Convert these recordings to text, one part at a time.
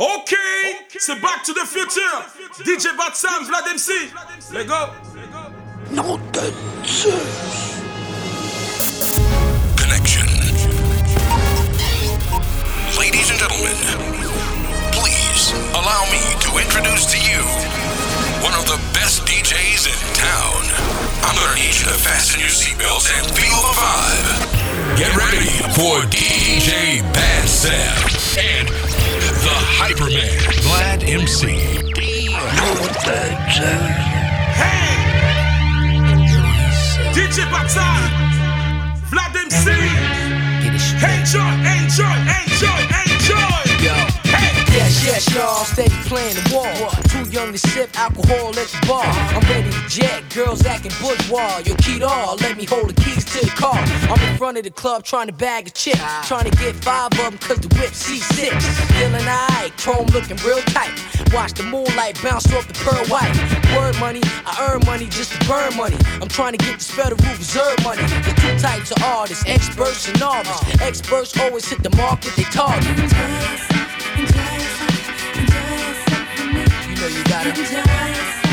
Okay, okay. Back to the Future. DJ Batsam, Vlad MC. Let's go. Nom de Dieu. Connection. Ladies and gentlemen, please allow me to introduce to you one of the best DJs in town. I'm gonna need you to fasten your seatbelts and feel the vibe. Get ready for DJ Batsam and the Hyperman, Vlad MC. Hey! DJ Batal, Vlad MC. Enjoy, enjoy, enjoy, enjoy. Yes, yes, y'all, steady playing the wall. Too young to sip alcohol at the bar. I'm ready to jet, girls acting bourgeois. Yo, Keto, let me hold the keys to the car. I'm in front of the club trying to bag a chip. Trying to get five of them cause the whip C6. Feeling alright, chrome looking real tight. Watch the moonlight bounce off the pearl white. Word money, I earn money just to burn money. I'm trying to get this Federal Reserve money. The two types of artists, experts and novices. Experts always hit the market they target you gotta.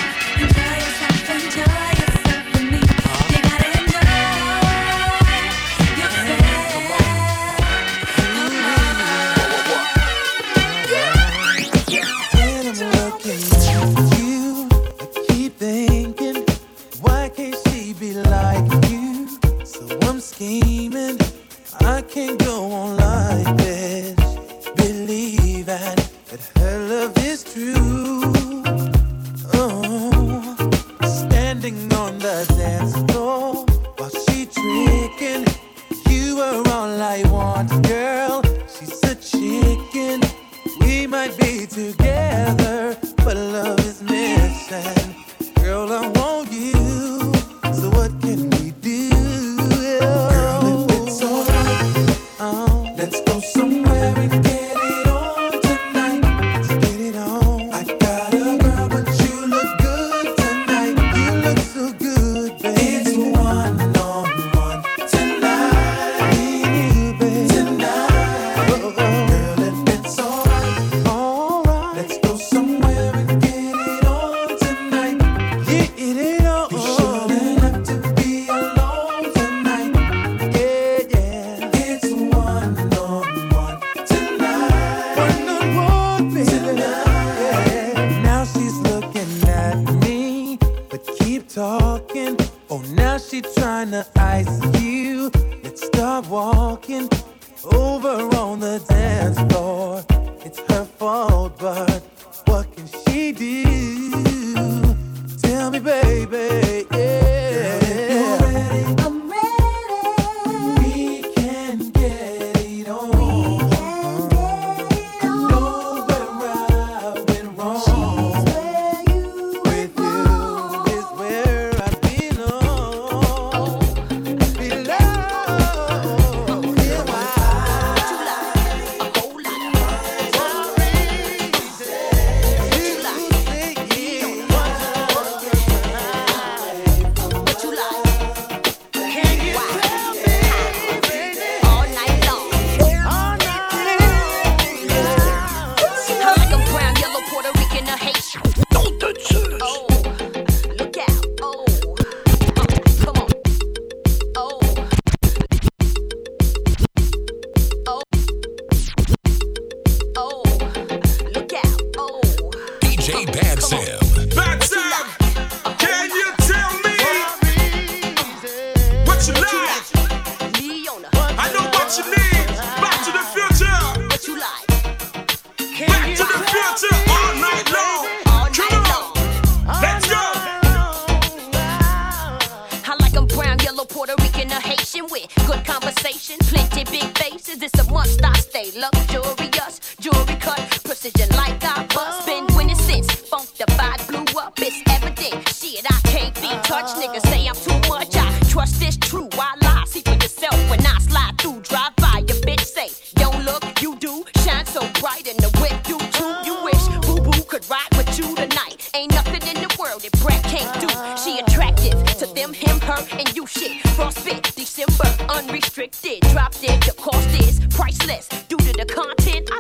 Unrestricted. Drop dead, the cost is priceless. Due to the content, I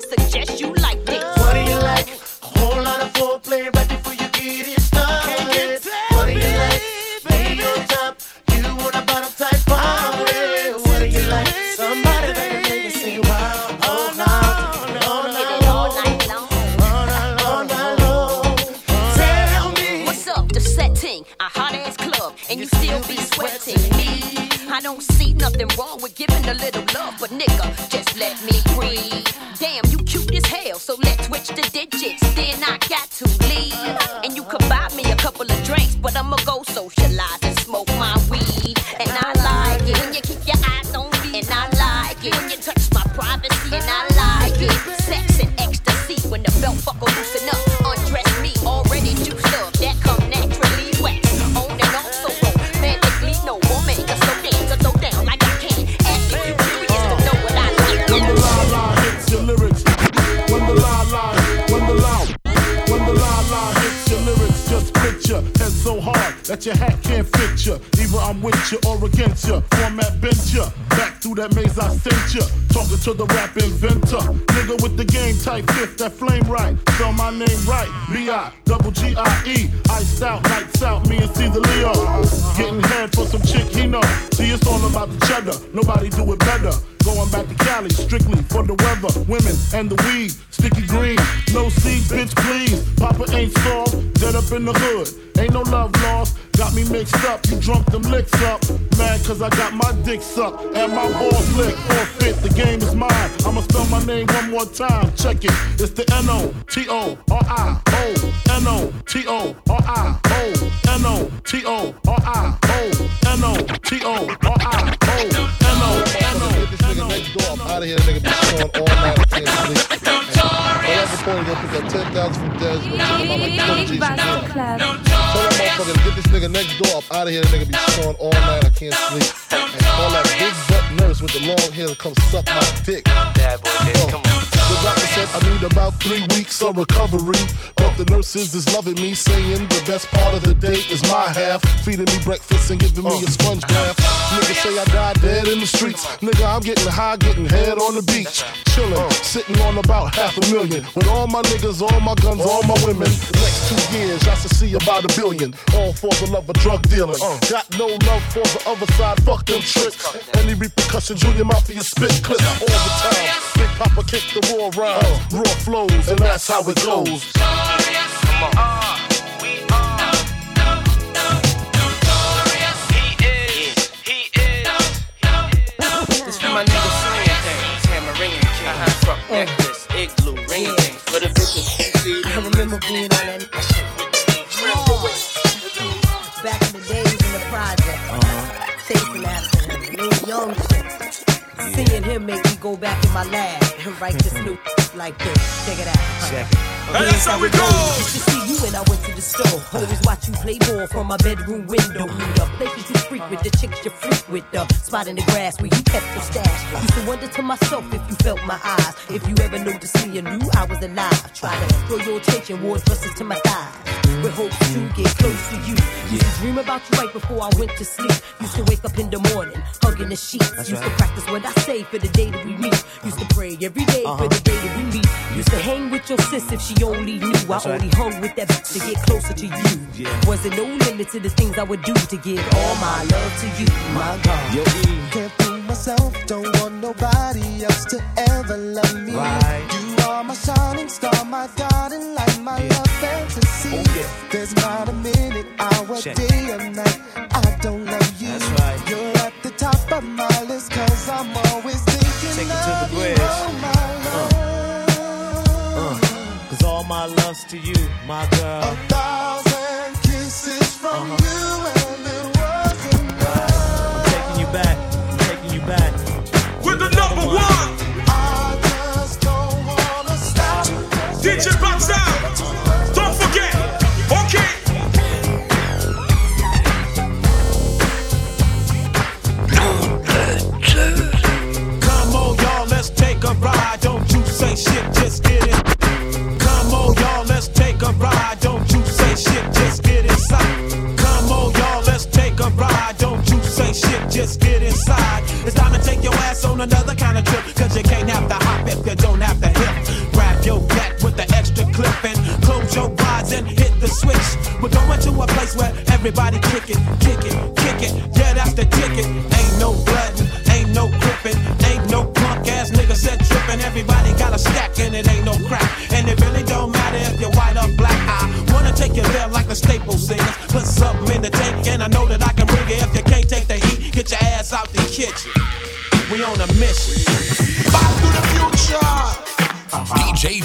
in the hood. Ain't no love lost, got me mixed up. You drunk them licks up. Mad cause I got my dick sucked and my balls licked. Half. Feeding me breakfast and giving me a sponge bath. Niggas say I died dead in the streets. Nigga, I'm getting high, getting head on the beach. Chillin', sitting on about half a million. With all my niggas, all my guns, all my women. Next two years, I should see about a billion. All for the love of drug dealing. Got no love for the other side, fuck them tricks. Any repercussion, Junior Mafia spit clip all the time. Big Poppa kick the raw rhymes, raw flows, and that's how it goes. Come on. Uh, necklace, igloo, ringing things for the bitches. See, I remember being on that back in the days in the project, uh-huh. chasing after him, little young shit. Seeing him make me go back in my lab and write this new like this. Check it out. Check it. And that's how we go. Used to see you when I went to the store. Always watch you play ball from my bedroom window. The places you frequent, the chicks you freak with, the spot in the grass where you kept your stash. Used to wonder to myself if you felt my eyes. If you ever noticed me and knew I was alive. Try to throw your attention, ward dresses to my thighs. With hopes to get close to you. Used to dream about you right before I went to sleep. Used to wake up in the morning, hugging the sheets. Used to practice what I say for the day that we meet. Used to pray every day for the day that we meet. Used to hang with your sis if she only knew. I only hung with that bitch to get closer to you. Wasn't no limit to the things I would do to give all my love to you, my God. Can't fool myself, don't want nobody else to ever love me. You are my shining star, my guiding light, my love fantasy. Oh, There's not a minute, hour, day or night. I don't love you. You're at the top of my list, cause I'm always thinking Take it to the of you. bridge. Oh, my uh. love. Uh. Cause all my love's to you, my girl. A thousand kisses from uh-huh. you, DJ everybody kick it, kick it, kick it. Yeah, that's the ticket. Ain't no bloodin', ain't no gripping, ain't no punk ass nigga said trippin'. Everybody got a stack and it ain't no crack. And it really don't matter if you're white or black. I wanna take you there like the staple singers. Put something in the tank and I know that I can bring it. If you can't take the heat, get your ass out the kitchen. We on a mission. Back the future. DJ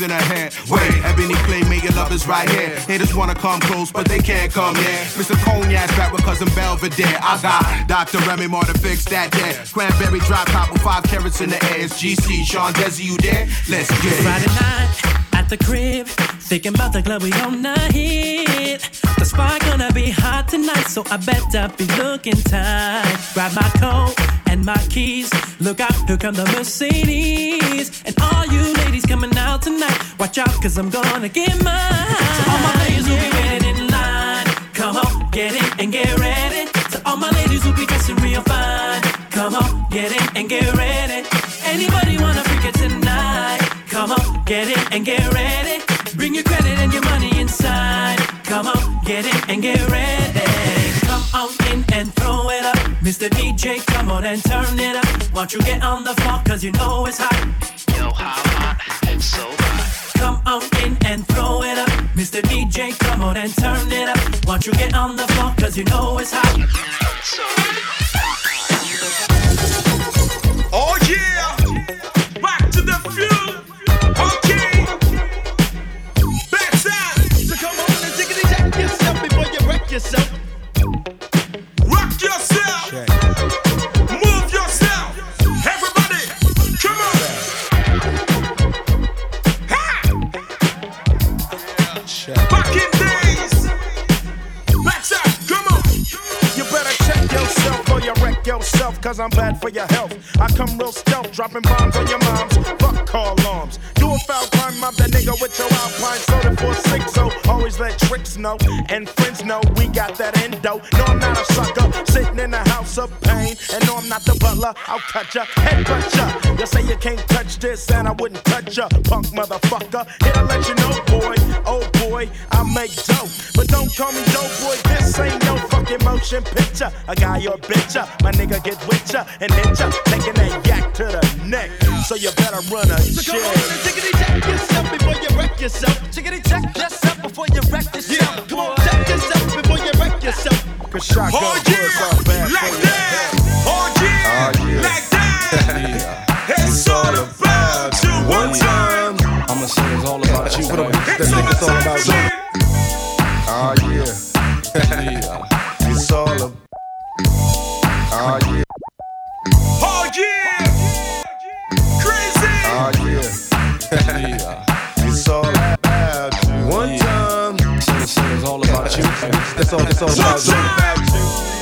in her hair. Wait, Ebony Clay, make your lovers right here. Haters wanna come close, but they can't come near. Mr. Cognac back with cousin Belvedere. I got Dr. Remy Moore to fix that there. Cranberry drop top with five carrots in the air. GC, Sean Desi, you there? Let's get it. Friday night at the crib, thinking about the club we gonna hit. The spot gonna be hot tonight, so I better be looking tight. Grab my coat and my keys. Look out, here come the Mercedes. And all you ladies coming out tonight, watch out, cause I'm gonna get mine. So all my ladies will be waiting in line. Come on, get in and get ready. So all my ladies will be dressing real fine. Come on, get in and get ready. Anybody wanna freak it tonight? Come on, get in and get ready. Bring your credit and your money inside. Come on, get in and get ready. Mr. DJ, come on and turn it up. Won't you get on the floor, cause you know it's hot. Yo, how hot? So hot. Come on in and throw it up. Mr. DJ, come on and turn it up. Won't you get on the floor, cause you know it's hot. Cause I'm bad for your health. I come real stealth, dropping bombs on your moms. Fuck call alarms. Do a foul crime, mob that nigga with your alpine soda for six. So always let tricks know and friends know we got that endo. No, I'm not a sucker, sitting in the house of I'm not the butler, I'll cut ya, head cut ya. You say you can't touch this, and I wouldn't touch ya, punk motherfucker. Here to let you know, boy, oh boy, I make dope. But don't call me dope, boy, this ain't no fucking motion picture. A guy or bitch, ya, my nigga get with ya and hit ya, taking that yak to the neck. So you better run a So come on and check. yourself before you wreck yourself. Jiggity jack yourself before you wreck yourself. Yeah, Come on, jack yourself before you wreck yourself. Cause shotgun Oh yeah, are bad like for you. that. Oh yeah, like that. It's all about you. One time. I'ma say it's all about you. For the bitch that It's all about you. Ah, yeah. Yeah. It's all a. Ah, yeah. Oh yeah. Crazy. Ah, yeah. Yeah. It's all about you. One time. It's all about you. That's all, that's all about you.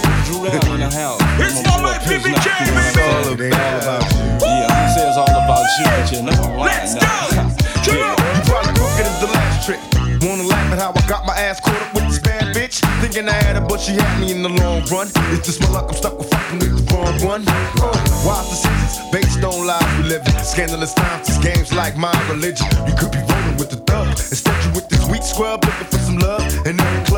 Down in the house. It's I'ma all pour a like Pilsner, BBK, you know what I'm baby. saying? It all about you. Yeah, I'ma say it's all about you, but you know I'm Let's go. Come on. You probably crooked as the last trick. Wanna laugh at how I got my ass caught up with this bad bitch? Thinking I had her, but she had me in the long run. It's just my luck, I'm stuck with fucking with the wrong one. Uh, wise decisions based on lies we live in. Scandalous times, these games like my religion. You could be rolling with the thug. Instead, you with this weak scrub looking for some love And. I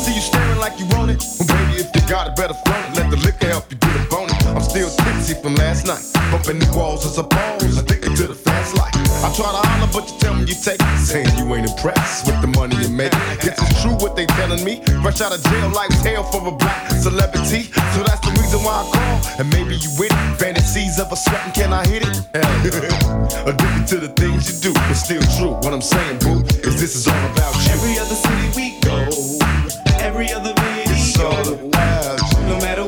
see you staring like you want it. Well, baby, if you got it, better flaunt it. Let the liquor help you get a bonus. I'm still tipsy from last night. Bumping the walls as a pose. Addicted to the fast life. I try to holler, but you tell me you take it. Saying you ain't impressed with the money you make. Guess it's true what they telling me. Fresh out of jail like hell for a black celebrity. So that's the reason why I call. And maybe you with it. Fantasies of a sweating, can I hit it? Addicted to the things you do, It's still true. What I'm saying, boo, is this is all about you. Every other city we every other It's all video, no matter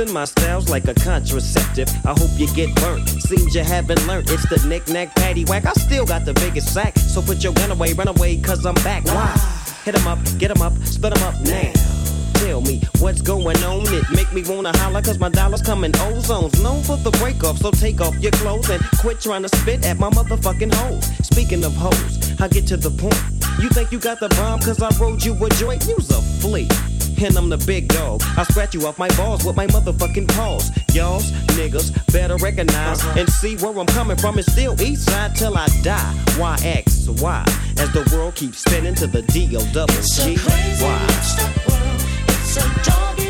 Using my styles like a contraceptive. I hope you get burnt. Seems you haven't learned. It's the knick-knack patty whack. I still got the biggest sack. So put your gun away, run away, cause I'm back. Why? Hit 'em up, get 'em up, split 'em up now. Tell me what's going on. It make me wanna holler cause my dollars come in ozones. Known for the break off, so take off your clothes and quit trying to spit at my motherfucking hoes. Speaking of hoes, I get to the point. You think you got the bomb cause I rode you a joint? You's a flea. And I'm the big dog. I scratch you off my balls with my motherfucking paws. Y'all's niggas better recognize and see where I'm coming from. and still east side till I die. Why X Y? As the world keeps spinning to the D O double G Y. It's a doggy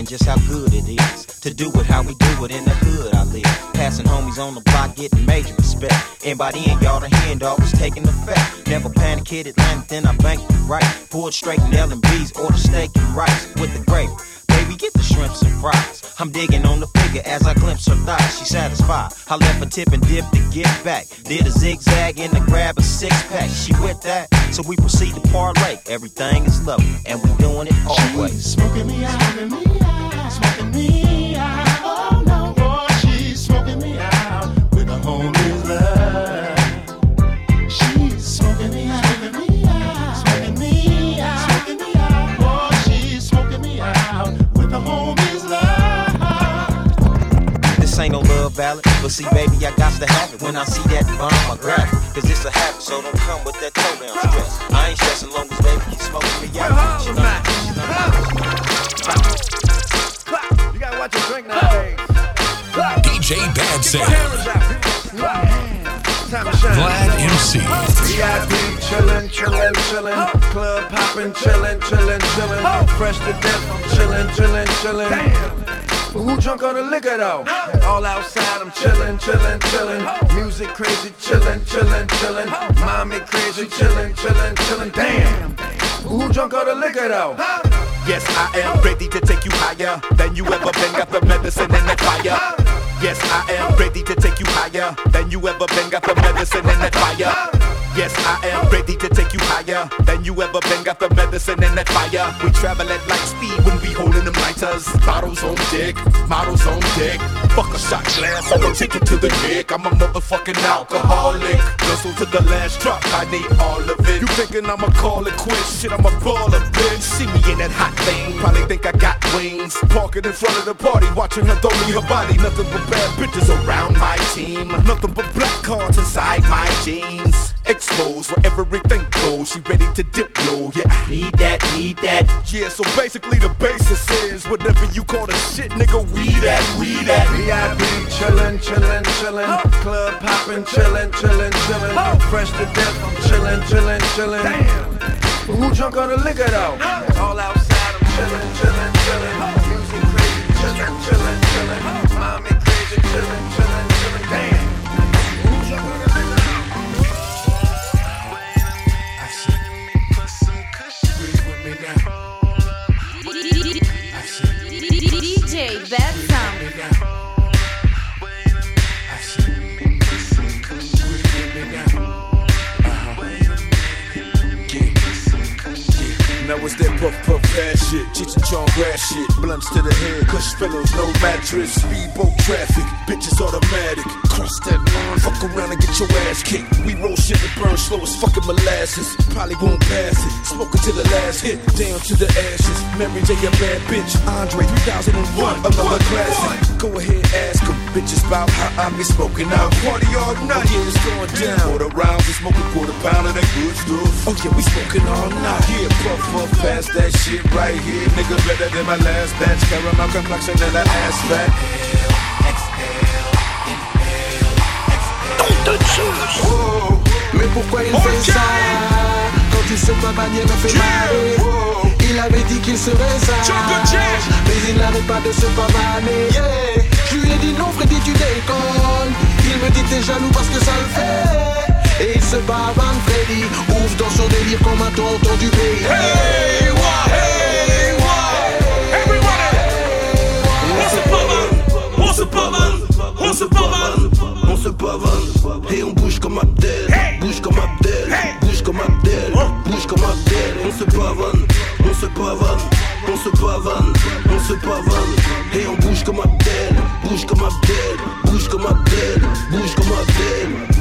thinking just how good it is to do it how we do it in the hood I live. Passing homies on the block, getting major respect. Anybody in y'all, the hand was taking effect. Never panic, hit Atlanta, then I banked it right. Pulled straight in and B's, order steak and rice with the gravy. Baby, get the shrimps and fries. I'm digging on the figure as I glimpse her thighs. She satisfied. I left a tip and dip to get back. Did a zigzag and to grab a six pack. She with that, so we proceed to parlay. Everything is lovely, and we doing it always. Smoking me out, smoking me out, smoking me out. Oh but see, baby, I got to have it. When I see that bomb, I grab it. Cause it's a habit, so don't come with that toe down stress. I ain't stressing long as baby keep smoking me out. She know, she know. You gotta watch your drink nowadays. DJ Bad Sam. Time. Vlad MC. VIP chillin', chillin', chillin'. Club poppin', chillin', chillin', chillin'. Fresh to death, I'm chillin', chillin', chillin'. But who drunk on the liquor though? All outside, I'm chillin', chillin', chillin'. Music crazy, chillin', chillin', chillin'. Mommy crazy, chillin', chillin', chillin'. Damn. But Who drunk on the liquor though? Yes, I am ready to take you higher than you ever been. Got the medicine and the fire. Yes, I am ready to take you higher than you ever been. Got the medicine and the fire. Yes, I am ready to take you higher than you ever been. Got the medicine and that fire. We travel at light speed when we holding them lighters. Bottles on deck, models on deck. Fuck a shot glass, I'ma take it to the dick. I'm a motherfucking alcoholic. Hustle to the last drop, I need all of it. You thinking I'ma call it quits? Shit, I'ma a baller, bitch. See me in that hot thing, probably think I got wings. Parking in front of the party, watching her throw me her body. Nothing but bad bitches around my team. Nothing but black cards inside my jeans. Exposed where everything goes. She ready to dip low. Yeah, I need that, need that. Yeah, so basically the basis is whatever you call the shit, nigga, we that, we that. VIP chillin', chillin', chillin'. Club poppin', chillin', chillin', chillin'. Fresh to death, I'm chillin', chillin', chillin'. Damn. But who drunk on the liquor though? All outside, I'm chillin', chillin', chillin'. DJ Bad Sound. Now it's that puff puff ass shit, Cheech and Chong grass shit, blunts to the head, kush pillows, no mattress, speedboat traffic, bitches automatic, cross that line, fuck around and get your ass kicked. We roll shit that burn slow as fucking molasses, probably won't pass it, smoking to the last hit, down to the ashes. Mary J a bad bitch, Andre 3001, another classic. Go ahead, ask 'em, bitches about how I be smoking out, party all night. Yeah, it's going down. Quarter rounds and smoking quarter pound of that good stuff. Oh yeah, we smoking all night. Yeah, puff puff past that shit right here, nigga better than my last batch. Caramel complexion and an ass fat. Oh, mais pourquoi il fait ça? Quand il se pavanier me fait marrer Il avait dit qu'il serait sage. Mais il n'arrête pas de se pavaner. Je lui ai dit non Freddy tu déconnes. Il me dit t'es jaloux parce que ça le fait Et il se pavane Freddy Ouvre dans son délire comme un tonton du pays Hey, wa, hey, wa, On se pavane, on se pavane, on se pavane, on se pavane, et on bouge comme Abdel, bouge comme Abdel, bouge comme Abdel, bouge comme Abdel, on se pavane, on se pavane, on se pavane, on se pavane, et on bouge comme Abdel, bouge comme Abdel, bouge comme Abdel, bouge comme Abdel.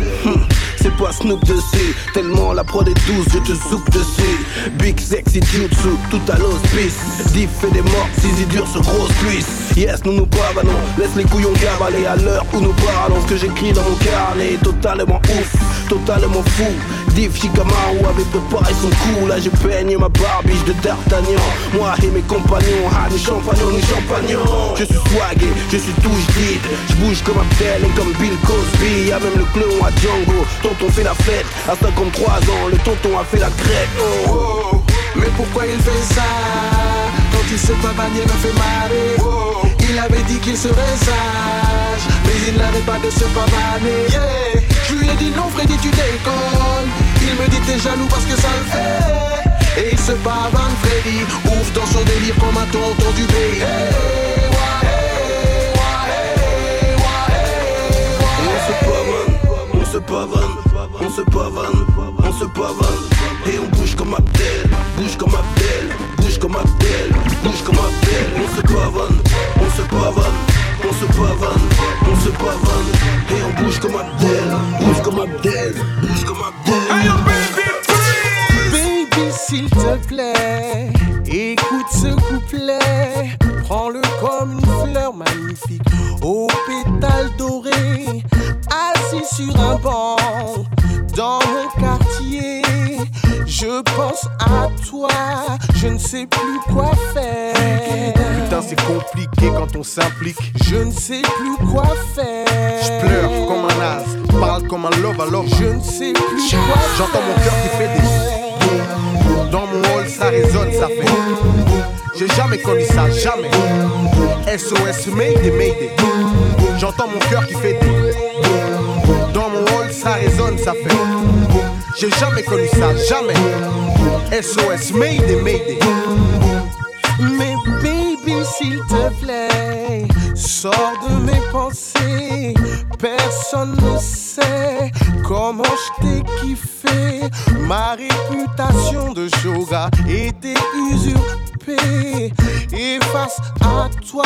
C'est pas Snoop dessus, tellement la prod est douce, je te soupe dessus. Big sexy jutsu, tout à l'hospice. Diff fait des morts, Zizi dur sur grosse cuisse. Yes, nous nous pavanons, laisse les couillons cavaler à l'heure où nous parlons. Ce que j'écris dans mon carnet, totalement ouf, totalement fou. Diff Shikamaru avait préparé son coup. Là, j'ai peigné ma barbiche de D'Artagnan. Moi et mes compagnons, ah, ni champagnons, ni champagnons. Je suis swagué, je suis touche vide. Je bouge comme Abdel et comme Bill Cosby. Y'a même le clown à Django. Tonton fait la fête à 53 ans. Le tonton a fait la crête. Oh, oh, mais pourquoi il fait ça Quand il se pavanier me fait marrer Il avait dit qu'il serait sage Mais il n'arrête pas de se pavaner. Je lui ai dit non Freddy tu déconnes Il me dit t'es jaloux parce que ça le fait Et il se pavane Freddy Ouvre dans son délire comme un tonton du pays hey, wa, On se pavane, on se pavane, on se pavane, et on bouge comme Abdel, bouge comme Abdel, bouge comme Abdel, bouge comme Abdel, on se pavane, on se pavane, on se pavane, on se pavane, et on bouge comme Abdel, s'implique. Je ne sais plus quoi faire. Je pleure comme un as, parle comme un love love. Je ne sais plus quoi J'entends mon cœur qui fait des. Dans mon hall, ça résonne, ça fait. J'ai jamais connu ça, jamais. SOS, Mayday, Mayday. J'entends mon cœur qui fait des. Dans mon hall, ça résonne, ça fait. J'ai jamais connu ça, jamais. SOS, Mayday, Mayday. S'il te plaît, sors de mes pensées. Personne ne sait comment je t'ai kiffé. Ma réputation de yoga était usurpée. Et face à toi,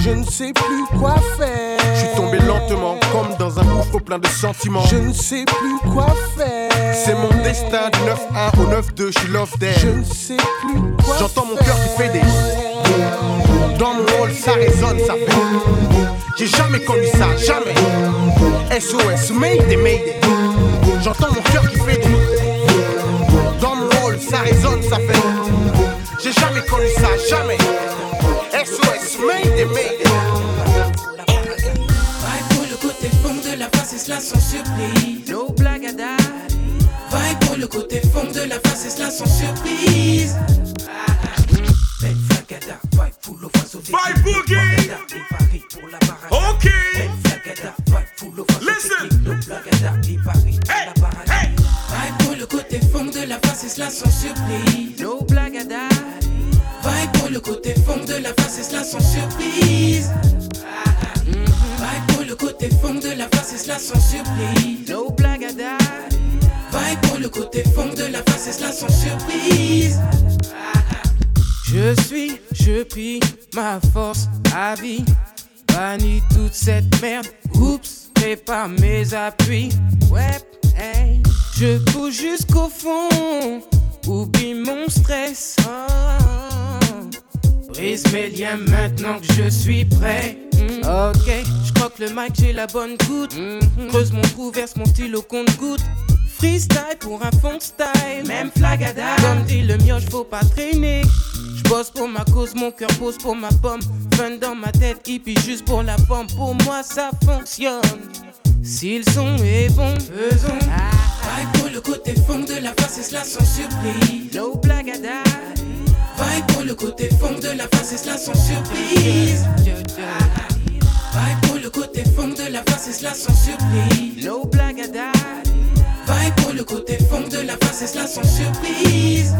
je ne sais plus quoi faire. Je suis tombé lentement, comme dans un gouffre plein de sentiments. Je ne sais plus quoi faire. C'est mon destin du 9-1 au 9-2, je suis love. Je ne sais plus quoi J'entends mon cœur qui fait des. Dans mon hall, ça résonne, ça fait. J'ai jamais connu ça, jamais. SOS, Mayday, Mayday. J'entends mon cœur qui fait des. Dans mon hall, ça résonne, ça fait. J'ai jamais connu ça, jamais. SOS, Mayday, Mayday. Vibe pour le côté fond de la face et cela sans surprise. No. Vibe pour le côté fond de la face et cela sans surprise. Vibe boogie. Ok. Listen. La barrage. Vibe pour le côté fond de la face et cela sans surprise. No blague à date. Vibe pour le côté fond de la face et cela sans surprise. Vibe pour le côté fond de la face et cela sans surprise. No blague à date. Vibe pour le côté fond de la face et cela sans surprise. Je suis, je prie ma force à vie. Bannis toute cette merde. Oups, prépare mes appuis. Ouais, hey. Je pousse jusqu'au fond. Oublie mon stress. Oh. Brise mes liens maintenant que je suis prêt. Mm. Ok, je croque le mic, j'ai la bonne goutte. Creuse mon trou, verse mon stylo compte goutte. Freestyle pour un fond style, même flagada. Comme dit le mioche, faut pas traîner. Bosse pour ma cause, mon cœur pose pour ma pomme. Fun dans ma tête, hippie juste pour la pomme. Pour moi, ça fonctionne. Si le son est bon, faisons. Vibe pour le côté fond de la face et cela sans surprise. No date. Vibe pour le côté fond de la face et cela sans surprise. Vibe pour le côté fond de la face et cela sans surprise. No date. Vibe pour le côté fond de la face et cela sans surprise.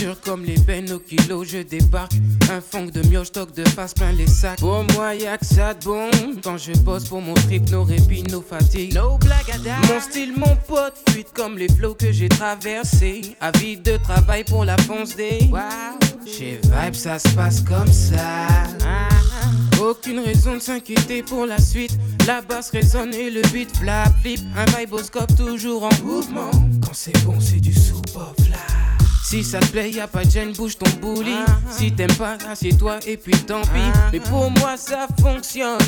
Dur comme les peines au kilo, je débarque. Un fond de mioche, toc de face plein les sacs. Pour moi, y'a que ça de bon. Quand je bosse pour mon trip, nos répits, nos fatigues. No date. Mon style, mon pote, fuite comme les flots que j'ai traversés. Avide de travail pour la fonce des. Wow. Chez Vibe, ça se passe comme ça. Aucune raison de s'inquiéter pour la suite. La basse résonne et le beat flap flip. Un viboscope toujours en mouvement. Quand c'est bon, c'est du sous-pop là. Si ça te plaît, y a pas de gêne, bouge ton bouli. Si t'aimes pas, assieds-toi et puis tant pis. Mais pour moi, ça fonctionne.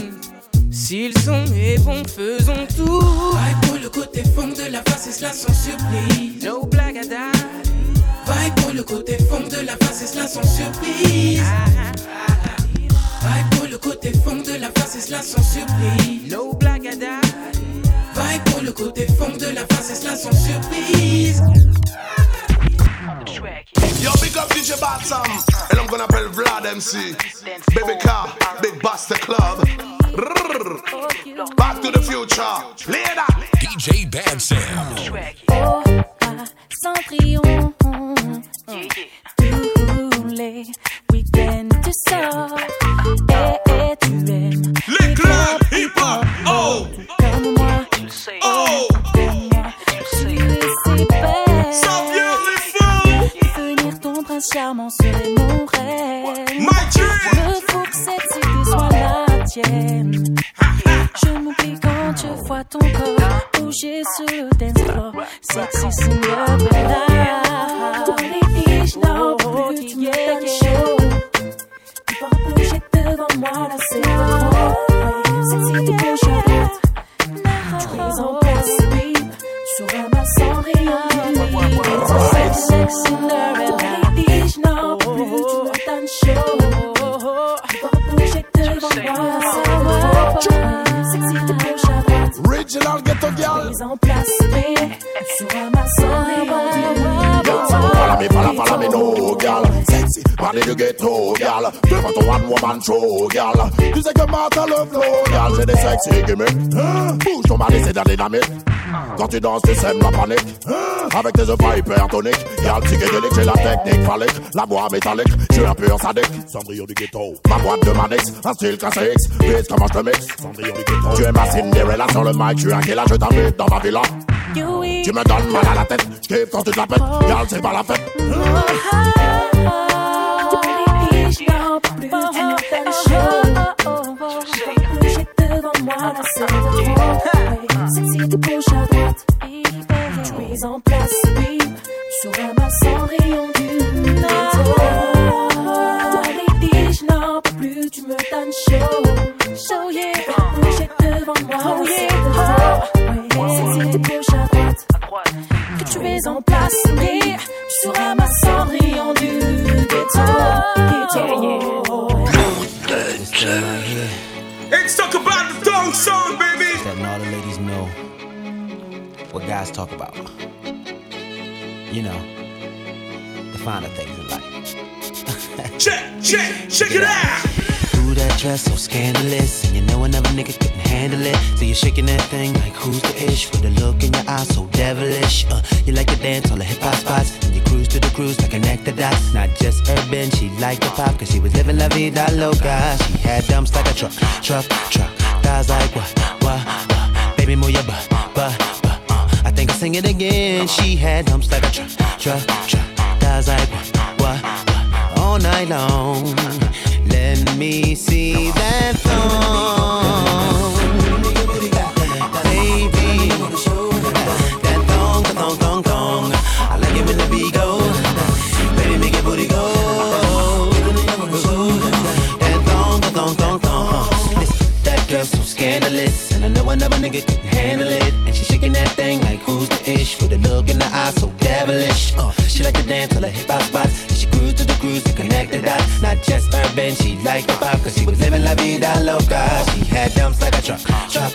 Si le son est bon, faisons tout. Vibe pour le côté fond de la face et cela sans surprise. No date. Vibe pour le côté fond de la face et cela sans surprise. Vibe pour le côté fond de la face et cela sans surprise. No date. Vibe pour le côté fond de la face et cela sans surprise. Yo, big up DJ Batsam, and I'm gonna play Vlad MC, Baby Car, Big Buster Club. Back to the future, later. DJ Bad Sam. sans triomphe. Tous les week-ends tu sors et, et tu aimes Les clubs hip-hop, oh, comme moi. oh, charmant serait mon rêve. Je veux que cette cité soit la tienne. Je m'oublie quand je vois ton corps bouger sur le dance floor. Sexy Cinderella. Tous les n'en peux plus, tu me donnes chaud. Tu vas bouger devant moi, là c'est trop. Sexy, bouges à droite. Tu es en place, oui. Tu sauras ma cendrillon. It's a sex, sex Cinderella. Trop. Sexy, tu bouges à droite. Original ghetto girl. Mise en place, mais tu seras ma cendrillon du Follow me, follow, follow me, no, girl. Sexy, body du ghetto, girl. Devant ton one woman show, girl. Tu sais que Martha le flow, girl. J'ai des sexy gimmicks. Bouge ton mari, c'est de la dynamique. Quand tu danses, tu sèmes la panique. Avec tes œufs pas hypertoniques. Girl, psychédélique, j'ai la technique phallique. La voix métallique, je suis un pur sadique. Cendrillon du ghetto. Ma boîte de Manix, un style classique. Vite, comment je te mixe. Cendrillon du ghetto. Tu es ma Cinderella sur le mic, je suis un killer, je t'invite dans ma villa. Tu me donnes mal à la tête, je kiffe quand tu te la pètes. Girl, c'est pas la fête. Devant moi, là c'est de trop. Sexy de gauche à droite. Tu es en place, oui. Tu seras ma cendrillon du ghetto. Lady, je n'en peux plus du mental show. Show, yeah. Bouger devant moi, là c'est de trop. Sexy de gauche à droite. Que tu es en place, oui. Tu seras ma cendrillon du ghetto. Let's talk about the thong song, baby. What guys talk about. You know, the finer things in life. check, check, check it out. Ooh, that dress so scandalous. And you know another nigga couldn't handle it. So you're shaking that thing like who's the ish? With a look in your eyes so devilish. Uh, you like to dance on the hip hop spots. And you cruise to the cruise like connect the dots. Not just urban, she liked the pop. Cause she was living la vida loca. She had dumps like a truck, truck, truck. Thighs like what, what, what? Baby, move your butt, butt, sing it again. She had dumps like a truck, truck, truck. Thighs like what, what? All night long. Let me see that thong. Baby, that thong, thong, thong, thong. I like it when the beat go. Baby, make your booty go. That thong, thong, thong, thong. That girl so scandalous, and I know another nigga couldn't handle it. And she shaking that thing like who's the? With a look in the eye so devilish. Uh, she like to dance till her hip hop spots. And she cruise to the cruise to connect the dots. Not just urban, she liked the pop, cause she was living la vida loca. She had dumps like a truck, truck,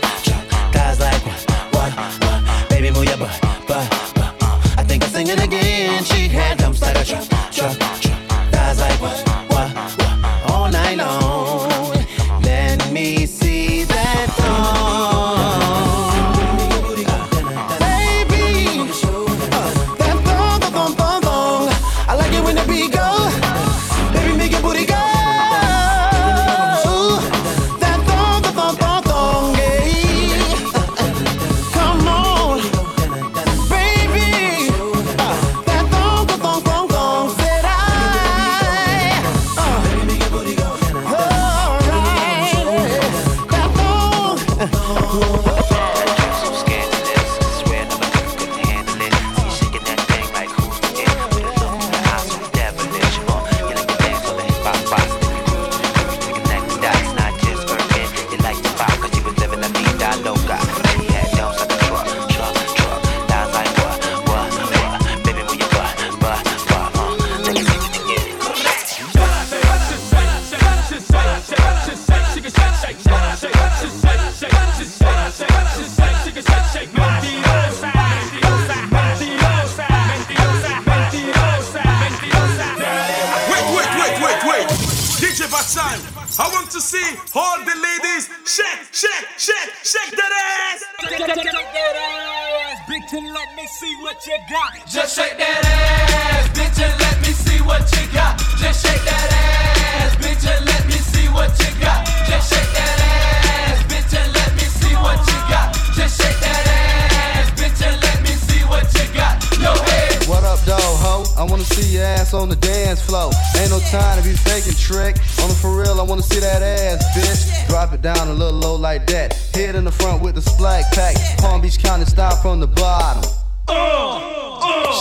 ass on the dance floor. Ain't no time to be faking trick. On the for real, I wanna see that ass, bitch. Drop it down a little low like that. Hit in the front with the splack pack. Palm Beach County style from the bottom.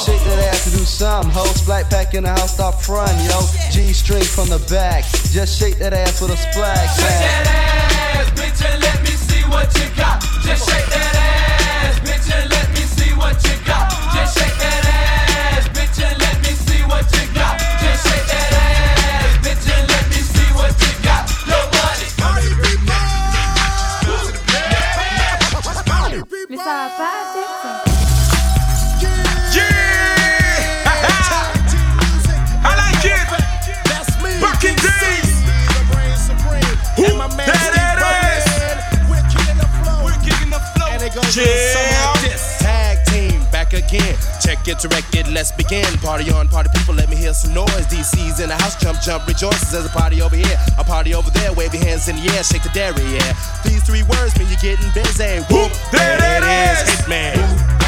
Shake that ass and do something, ho. Splack pack in the house, stop front, yo. G string from the back. Just shake that ass with a splack Shake that ass, bitch, and let me see what you got. Just shake that ass, bitch, and let me see what you got. Just shake that Check it, let's begin. Party on, party people, let me hear some noise. DC's in the house, jump, jump, rejoices. There's a party over here, a party over there. Wave your hands in the air, shake the dairy, yeah. These three words mean you're getting busy. Whoop, there it is, Hitman.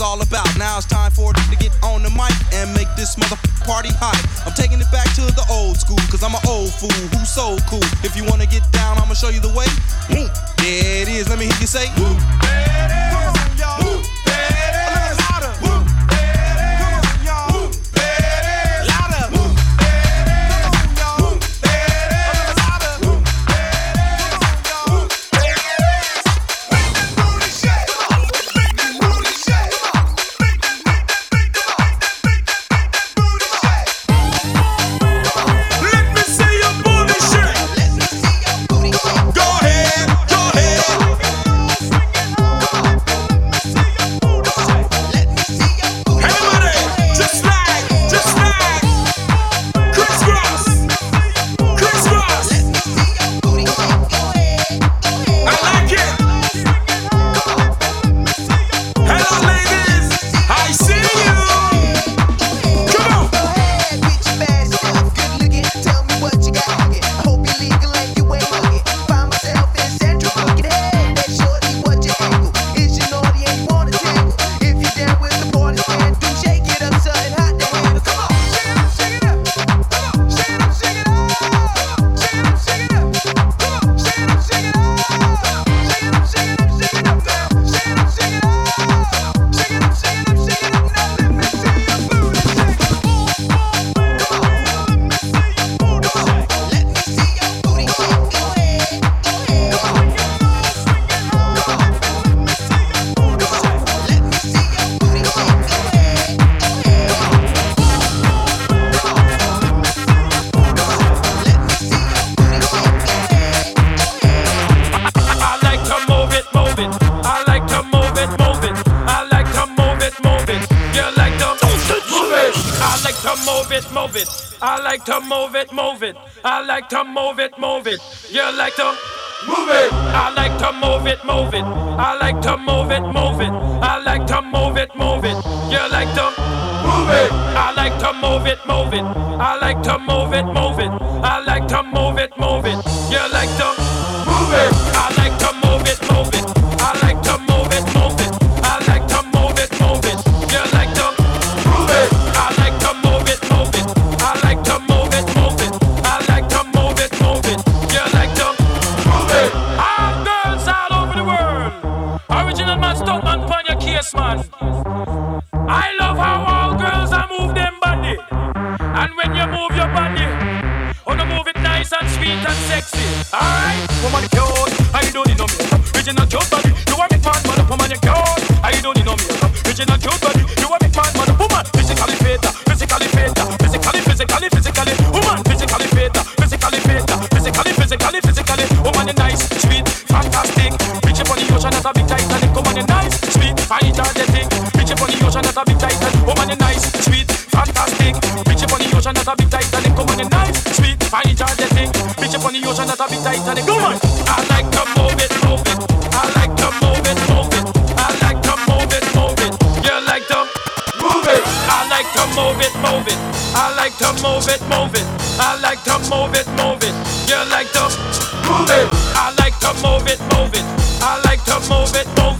All about. Now it's time for to get on the mic and make this mother party hot. I'm taking it back to the old school, cause I'm an old fool who's so cool. If you wanna get down, I'ma show you the way. Whoop, There it is, let me hear you say. Titanic. Woman you nice, sweet, fine, energetic. Reach up on the ocean as a big Titanic. Woman, I like to move it, move it. I like to move it, move it. I like to move it, move it. You like to move it. I like to move it, move it. I like to move it, move it. I like to move it, move it. You like to move it. I like to move it, move it. I like to move it, move it.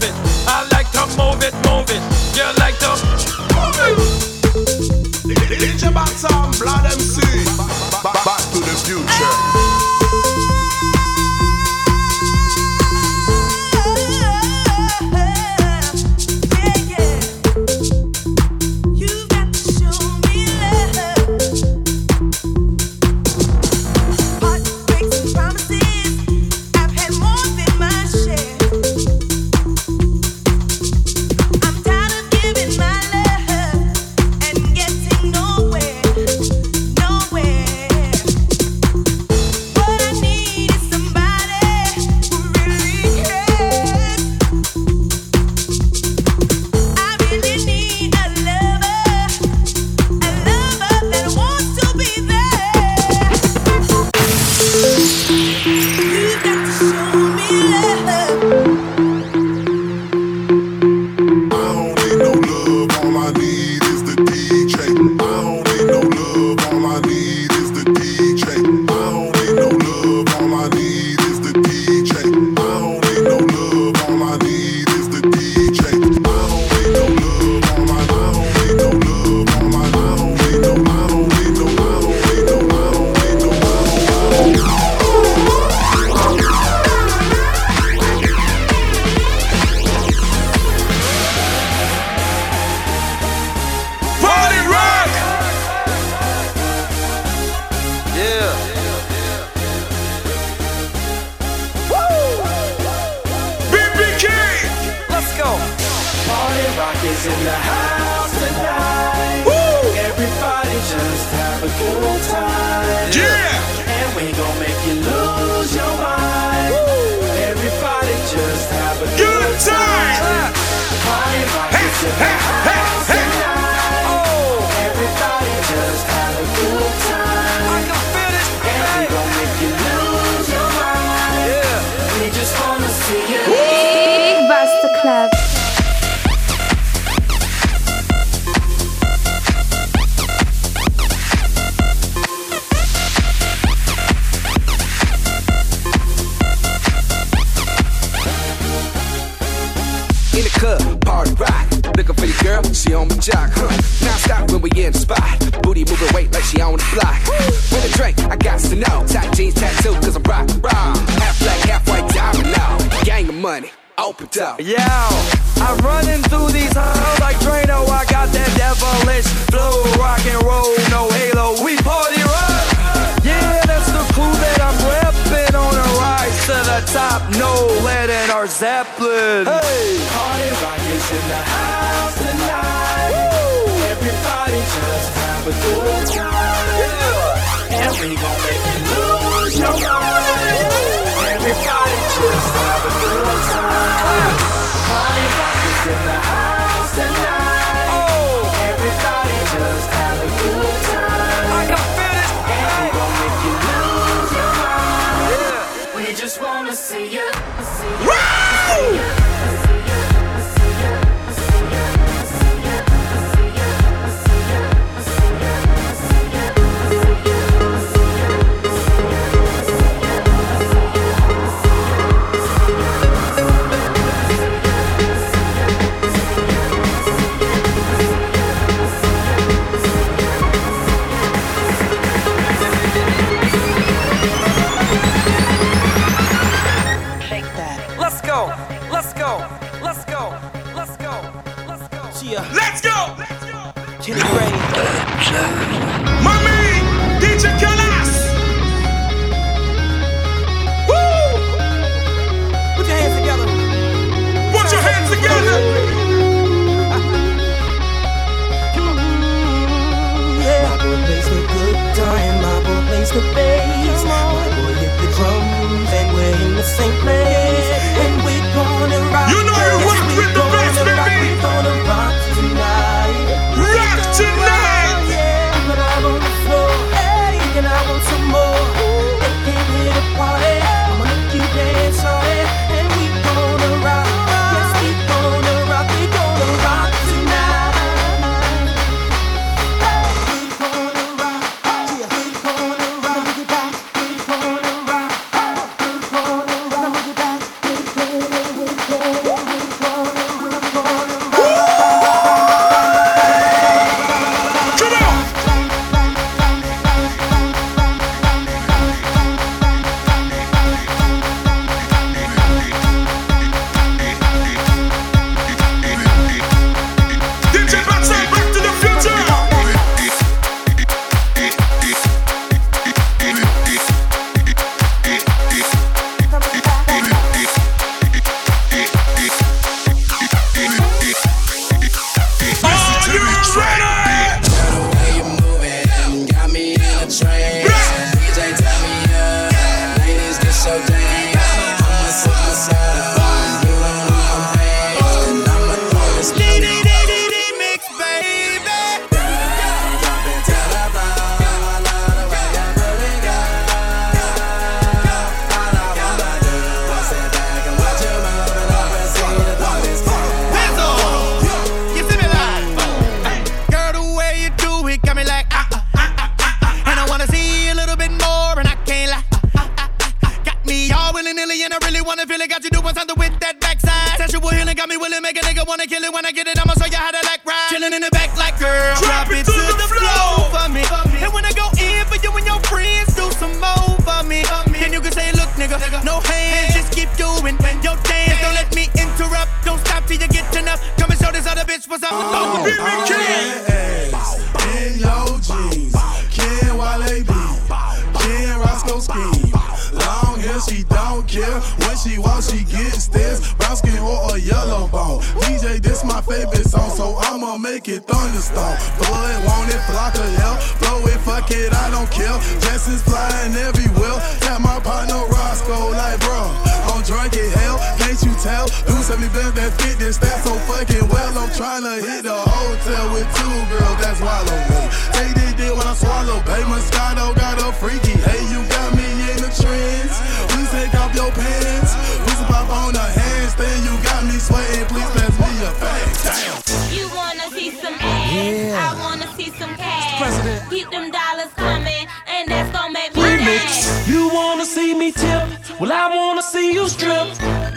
I'm drunk in hell. Can't you tell? Do 70 bands that fit this stat so fucking well. I'm trying to hit the hotel with two girls, that's wallow me. Take this dick when I swallow, babe. Moscato got a freaky. Hey, you got me in the trends. Please take off your pants. Please pop on the handstand. You got me sweating. Please pass me a bag. Damn. You wanna see some ass? Yeah. I wanna see some cash. President. Keep them dollars coming, and that's gonna make me Remix. dance. You wanna see me tip? Well, I wanna see you strip.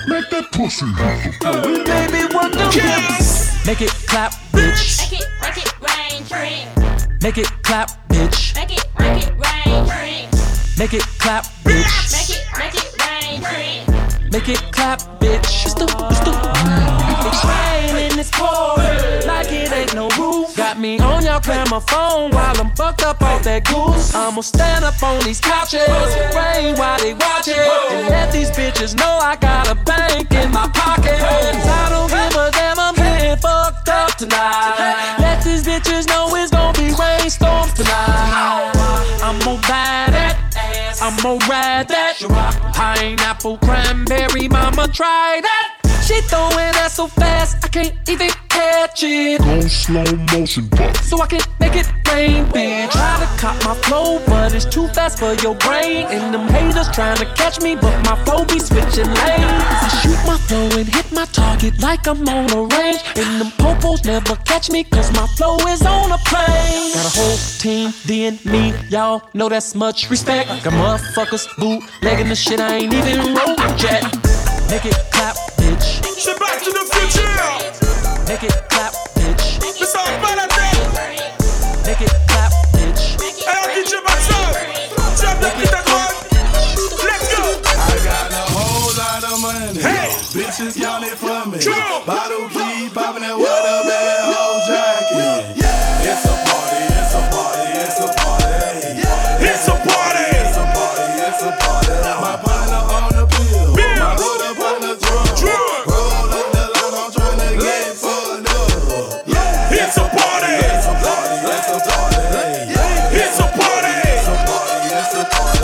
Make that pussy. Uh, baby, what the yes. Make it clap, bitch. Make it, make it rain, drink. Make it clap, bitch. Make it, make it rain, drink. Make it clap, bitch. Make it, make it rain, drink. Make it clap, bitch. It's the, it's the. It's raining, it's pouring, like it ain't no roof. Me on your phone while I'm fucked up off that goose. I'ma stand up on these couches, rain while they watch it, and let these bitches know I got a bank in my pocket. I don't give a damn, I'm getting fucked up tonight. Let these bitches know it's gonna be rainstorms tonight. I'm gonna buy that. Ass, I'm gonna ride that. Pineapple, cranberry, mama, try that. She throwing that so fast, I can't even catch it. Go slow motion, but So I can make it rain, bitch. Try to cop my flow, but it's too fast for your brain. And them haters trying to catch me, but my flow be switching lanes. I shoot my flow and hit my target like I'm on a range. And them popos never catch me, cause my flow is on a plane. Got a whole team, D and me, y'all know that's much respect. Got motherfuckers bootlegging the shit I ain't even wrote yet. Make it clap, bitch. C'est back to the future. Make it clap, bitch. C'est ça, pas la tête. Make it clap, bitch. Alors, DJ Maxon, tu as bien pris ta droite. Let's go. I got a whole lot of money. Hey. Bitches counting for me. True. Bottle key popping that with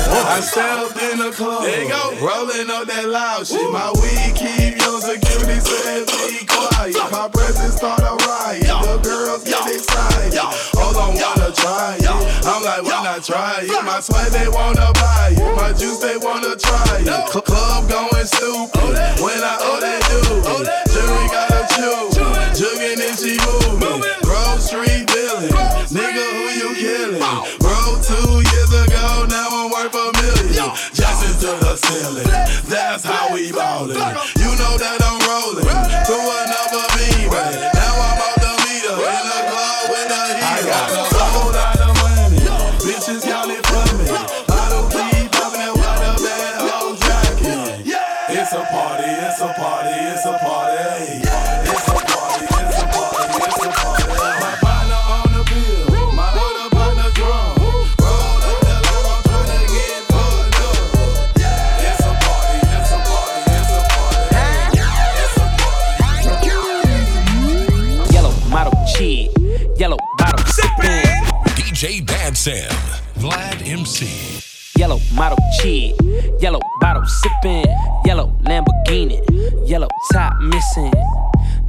it's a party. I stepped in the club. There you go. Rolling up that loud shit. My weed keep young security said be quiet. My presence start a riot. The girls get excited. Hold on, wanna try it. I'm like, why not try it? My sweat they wanna buy it. My juice they wanna try it. Cl- Club going stupid. When I they do it. Jury gotta chew. Jugging and she moving. Grove Street dealing. Nigga, who you killing? Bro, two years ago, now I'm worth a million. Jackson to the ceiling. That's how we ballin'. You know that I'm rolling through another DJ Bad Sam, Vlad MC. Yellow model cheat, yellow bottle sipping, yellow Lamborghini, yellow top missing.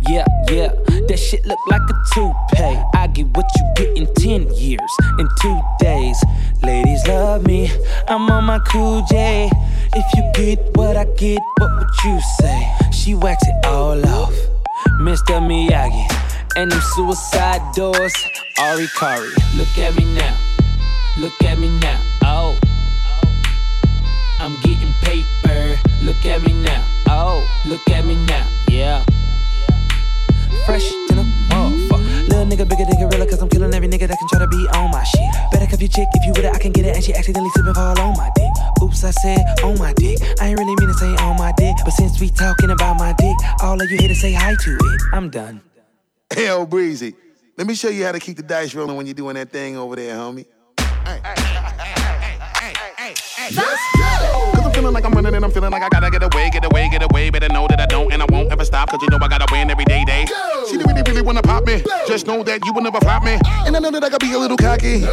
Yeah, yeah, that shit look like a toupee. I get what you get in 10 years, in two days. Ladies love me, I'm on my cool J. If you get what I get, what would you say? She wax it all off, Mr. Miyagi. And them suicide doors, Ari Kari. Look at me now, look at me now, oh. I'm getting paper. Look at me now. Oh, look at me now. Yeah. Fresh than a motherfucker. Little nigga, bigger than gorilla, cause I'm killing every nigga that can try to be on my shit. Better cuff your chick if you with it, I can get it. And she accidentally slip and fall on my dick. Oops, I said on my dick. I ain't really mean to say on my dick. But since we talking about my dick, all of you here to say hi to it. I'm done. Hell, Breezy. Let me show you how to keep the dice rolling when you're doing that thing over there, homie. Cause I'm feeling like I'm running and I'm feeling like I gotta get away, get away, get away. Better know that I don't and I won't ever stop, cause you know I gotta win every day, day. She really, really wanna pop me. Just know that you will never flop me. And I know that I gotta be a little cocky.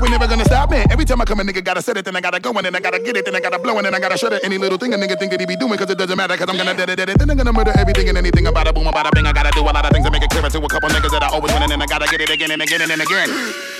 You ain't never gonna stop me. Every time I come, a nigga gotta set it, then I gotta go, in, and then I gotta get it, then I gotta blow, and then I gotta shut it. Any little thing a nigga think that he be doing, cause it doesn't matter, cause I'm gonna dead it, dead it. Then I'm gonna murder everything and anything about a boom, about a bing. I gotta do a lot of things to make it clearer to a couple niggas that I always win, and then I gotta get it again and again and again.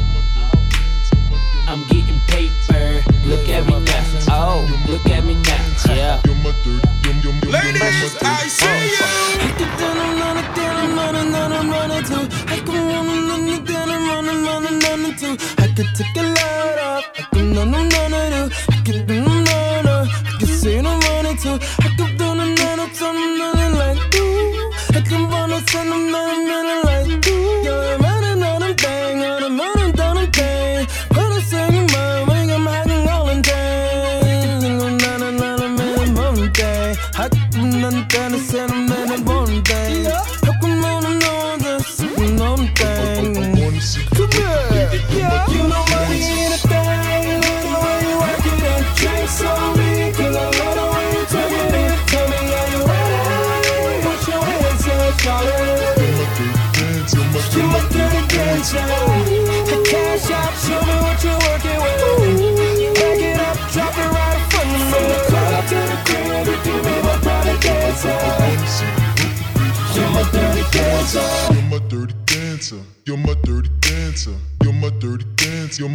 I'm getting paper. Look at me now. Oh, look at me now. Yeah. Ladies, I see you. I could take a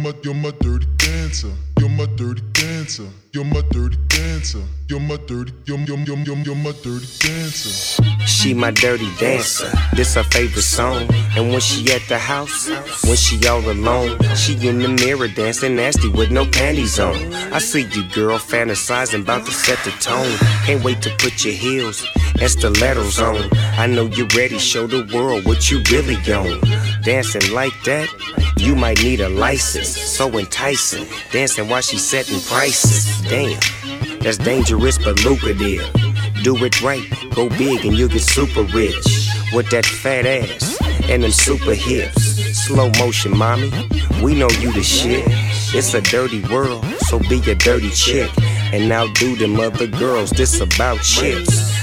my you're my dirty dancer. You're my dirty dancer. You're my dirty dancer. You're my dirty you're you're you're you're, you're my dirty dancer. She my dirty dancer, this her favorite song. And when she at the house, when she all alone, she in the mirror dancing nasty with no panties on. I see you, girl, fantasizing about to set the tone. Can't wait to put your heels and stilettos on. I know you're ready, show the world what you really on. Dancing like that, you might need a license. So enticing, dancing while she setting prices. Damn, that's dangerous but lucrative. Do it right, go big and you'll get super rich. With that fat ass and them super hips. Slow motion, mommy, we know you the shit. It's a dirty world, so be a dirty chick. And now do them other girls, this about chips.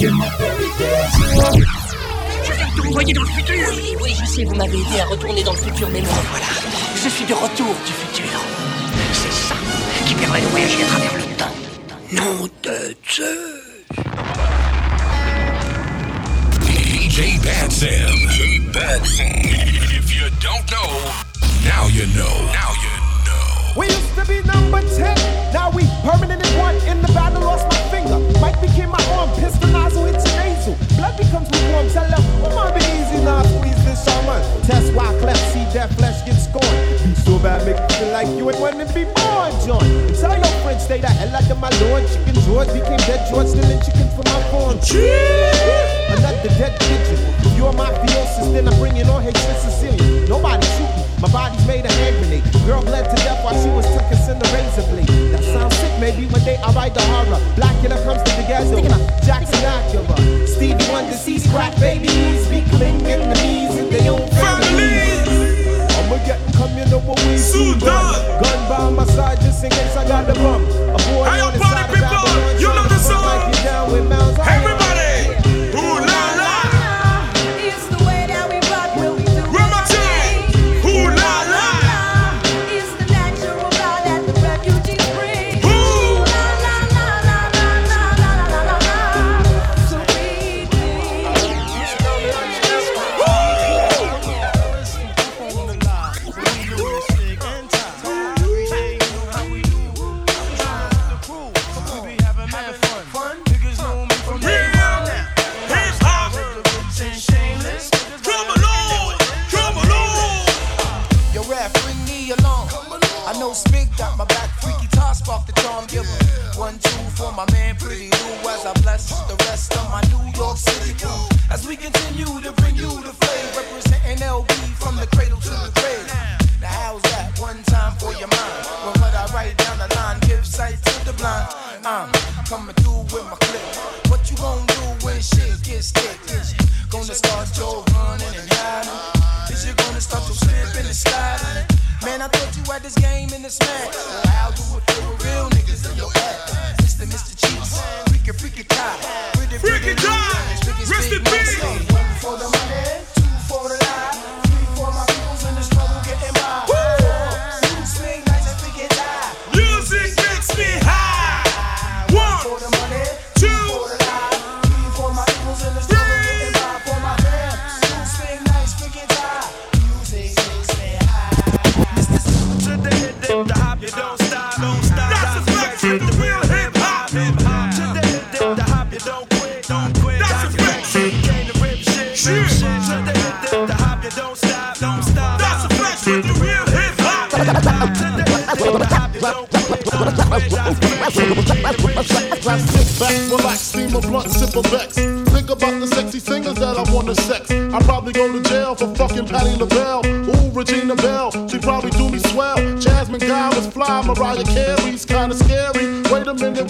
Je viens de vous voyez dans le futur Oui, oui, je sais, vous m'avez aidé à retourner dans le futur, mais moi, voilà. Je suis de retour du futur. C'est ça qui permet de voyager à travers le temps. Nom de Dieu DJ Bad Sam. Bad Sam. If you don't know, now you know. Now you We used to be number 10, now we permanently one. In the battle, lost my finger. Mike became my arm, pistol nozzle hits nasal. Blood becomes lukewarm, tell them, come oh, on, be easy now, squeeze this shaman. Test why cleft, see that flesh get scorned. Be so bad, make you feel like you ain't want to be born, John. Tell your friends, stay the hell out of my lord. Chicken George became dead George, stealing chickens from my farm. Another dead pigeon. You're mafiosis, then I'm bringing all hatred Sicilian. Nobody shoot me. My body's made a hand grenade. Girl bled to death while she was tucking in the razor blade. That sounds sick, maybe one day I'll write the horror. Black Blacula comes to the ghetto. Jackson Acura. Stevie Wonder sees crack babies. Be cling enemies in their own families. I'ma get come, you know what we do. Gun, gun by my side just in case I got the bump. A boy Hey, on the party side of people, Babylon you know the song. Like you down with Mounds. Everybody,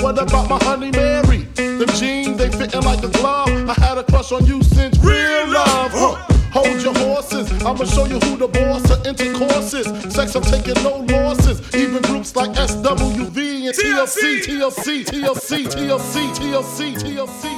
What about my honey Mary? The jeans, they fitting like a glove. I had a crush on you since real love. Huh. Hold your horses, I'ma show you who the boss of intercourse is. Sex, I'm taking no losses. Even groups like SWV and TLC, TLC, TLC, TLC, TLC, TLC.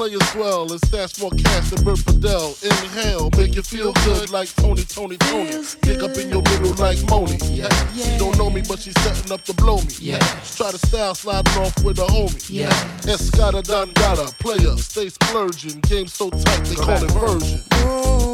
112, where the players dwell, and stash more cash than Bert Fidel. Inhale, make you feel good like Tony, Tony, Tony. Kick up in your middle like Monie. She don't know me, but she's setting up to blow me. Yeah. Try to style sliding off with a homie. Yeah. Escada Don Gata, player, stay splurging. Game so tight, they call it version.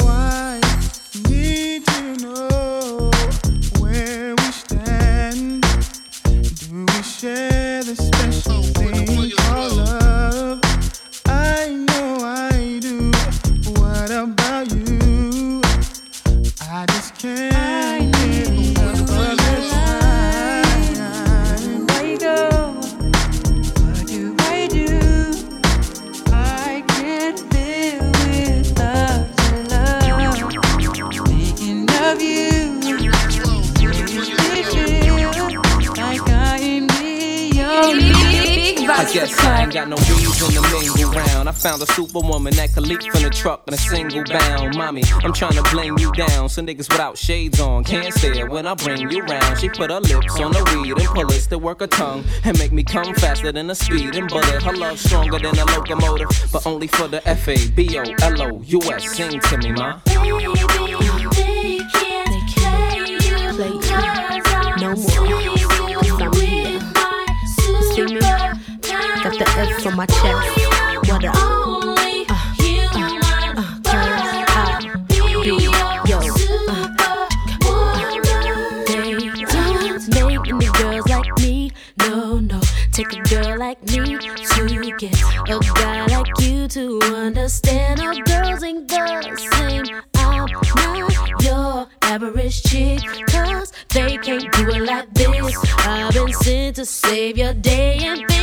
Superwoman that could leap from the truck in a single bound. Mommy, I'm trying to bling you down. So niggas without shades on can't stare when I bring you round. She put her lips on the weed and pull it to work her tongue and make me come faster than a speed and bullet. Her love stronger than a locomotive, but only for the F A B O L O U S. Sing to me, ma. Got the F on my chest. What up? Like me to get a guy like you to understand. All girls ain't the same. I'm not your average chick. Cause they can't do it like this. I've been sent to save your day, and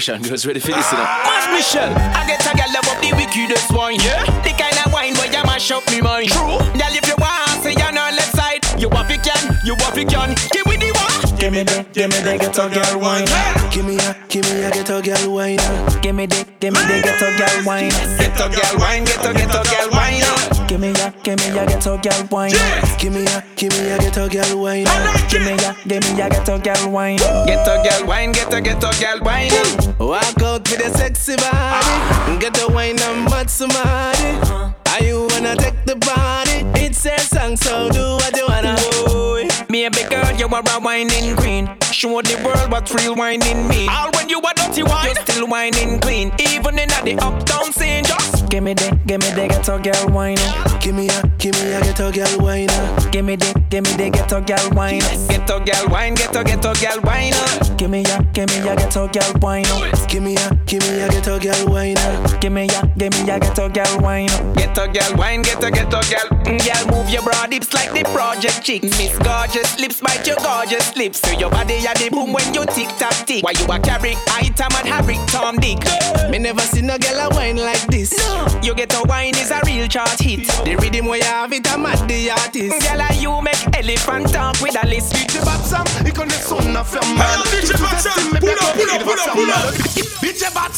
expression. Girls ready for this, you know. Mash Michelle, I get a gal love up the wickedest wine, yeah. The kind of wine where you mash up me mind. True, gal if you want, say you're on left side. You want it can, you want it can. Give me the one. Give me the, give me the ghetto girl wine. Give me a, give me a ghetto girl wine. Give me the, give me the ghetto girl wine. Ghetto girl wine, ghetto ghetto girl wine. Give me a, give me a ghetto girl wine. Give me a, give me a ghetto girl wine. Give me a, give me a ghetto girl wine. Ghetto girl wine, ghetto ghetto girl wine. Walk out with a sexy body. Get the wine and mad somebody. Uh-huh. Are you wanna take the body? It's a song, so do what you wanna. Maybe girl, you are a whining queen. Show the world what real whining mean. All when you are dirty wine, you still whining clean. Even in the uptown scene, just Give me the, give me the ghetto girl wine. Give me a, give me a ghetto girl wine. Give me the, give me the ghetto girl wine. Ghetto girl wine, ghetto ghetto girl wine. Give me a, give me a ghetto girl wine. Give me a, give me a ghetto girl wine. Give me a, give me a ghetto girl wine. Ghetto girl wine, ghetto ghetto girl. Mm, Girl, move your broad hips like the project chick. Miss gorgeous lips, bite your gorgeous lips. Feel your body at the boom when you tick tock tick. Why you a carry item and Harry Tom Dick? Me never seen a girl a wine like this. You get a wine is a real chart hit. The rhythm where you have it, I'm at the artist. Girl, you make elephant talk with a list. DJ Batsam, il connaît son affaire man. DJ Batsam, pull up, pull up, pull up, pull up.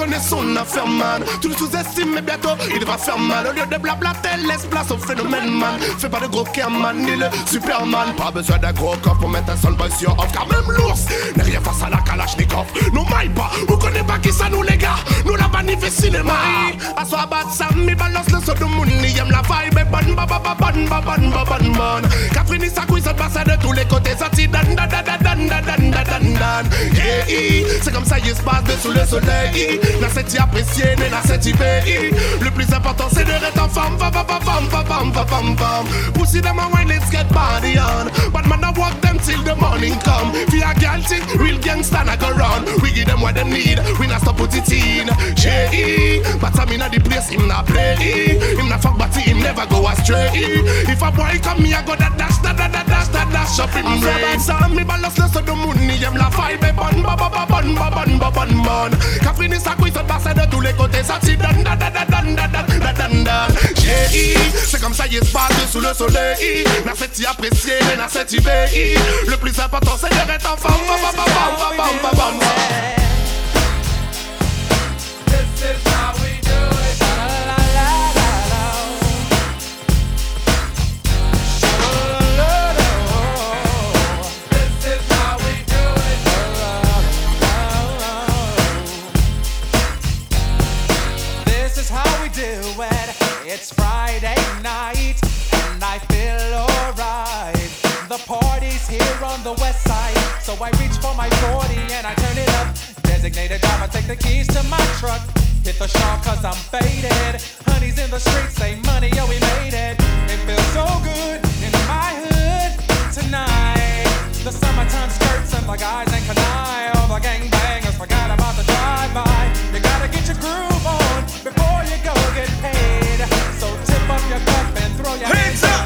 connaît son affaire, man. Tu le sous-estimes, mais bientôt il va faire mal. Au lieu de blablater, laisse place au phénomène, man. Fais pas de gros man ni le Superman. Pas besoin d'un gros corps pour mettre un seul boy sur off. Car même l'ours n'est rien face à la Kalachnikov. Nous maille pas, vous connaissez pas qui ça, nous les gars? Nous la manifé cinéma. À soi, bat Sammy, balance le saut de Mouni. Aime la vibe, et bonne, baba, bonne, bonne, bonne, bonne. Catherine, ça couille, ça passe de tous les côtés. Ça dan, dan, dan, dan, dan, dan, dan, dan. Yeah, c'est comme ça, il se passe dessous le soleil. N'a cette apprécié, n'est n'a cette pays. Le plus important, c'est de forme. Va, va, va, va, va, va, va, va, va. Pussy them and wine, let's get body on. But man, I walk them till the morning come. Fi a girl thing, real gangsta na go round. We give them what they need, we not stop put it in. J.E. But I'm in the place, him not play. Him not fuck, but him never go astray. If a boy come me, I go that dash, that that that dash, that dash up in brain. So me balance le son de Mouni, aime la vibe est bonne, ba ba ba bonne, ba bonne, ba bonne, bonne. bruit fait passer de tous les côtés. Ça tire c'est comme ça il se passe sous le soleil. N'a y apprécier, n'a c'est y Le plus important c'est d'être en forme. I reach for my 40 and I turn it up. Designated driver, take the keys to my truck. Hit the shop cause I'm faded. Honey's in the streets, say money, yo, we made it. It feels so good in my hood tonight. The summertime skirts and the guys in Kangol. All the gangbangers forgot about the drive-by. You gotta get your groove on before you go get paid. So tip up your cup and throw your hands up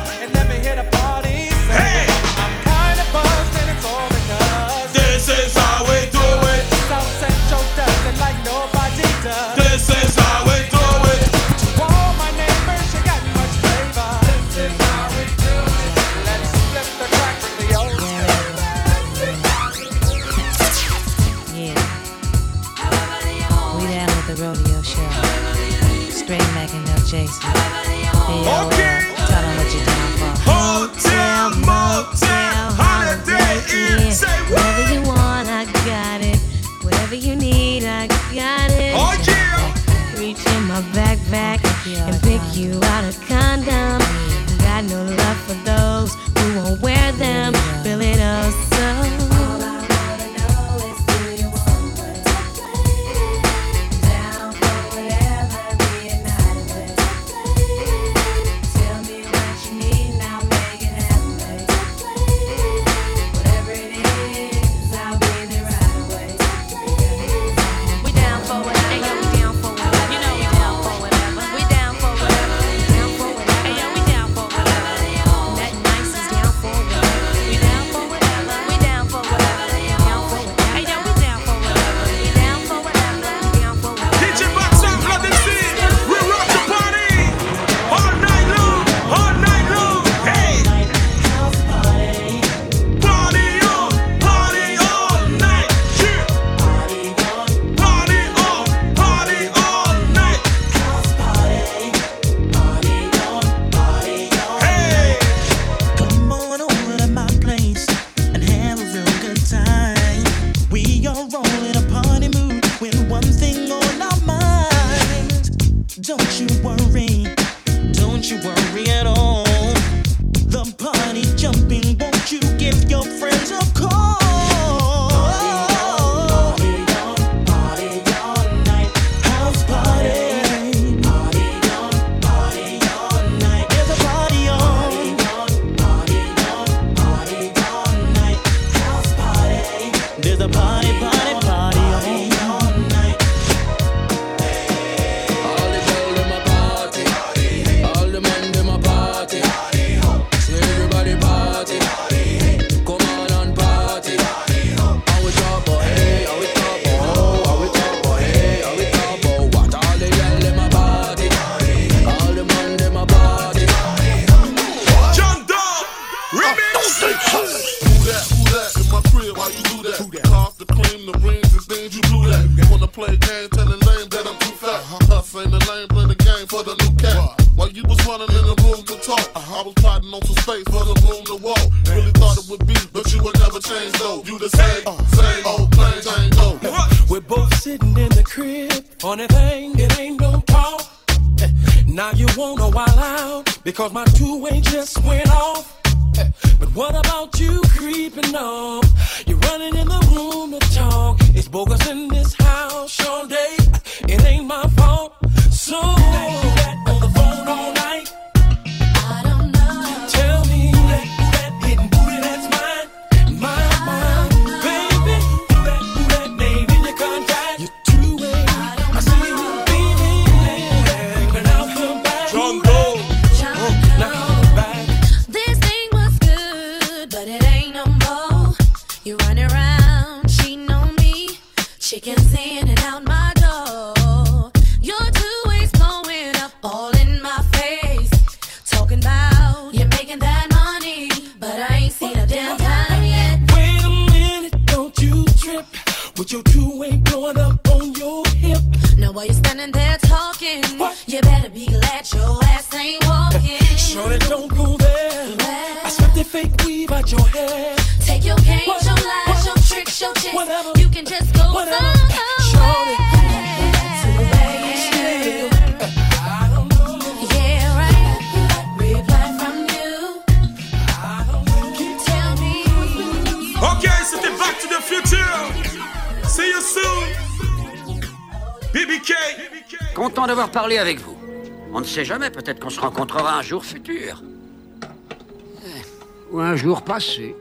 jamais, peut-être qu'on se rencontrera un jour futur. Ou un jour passé.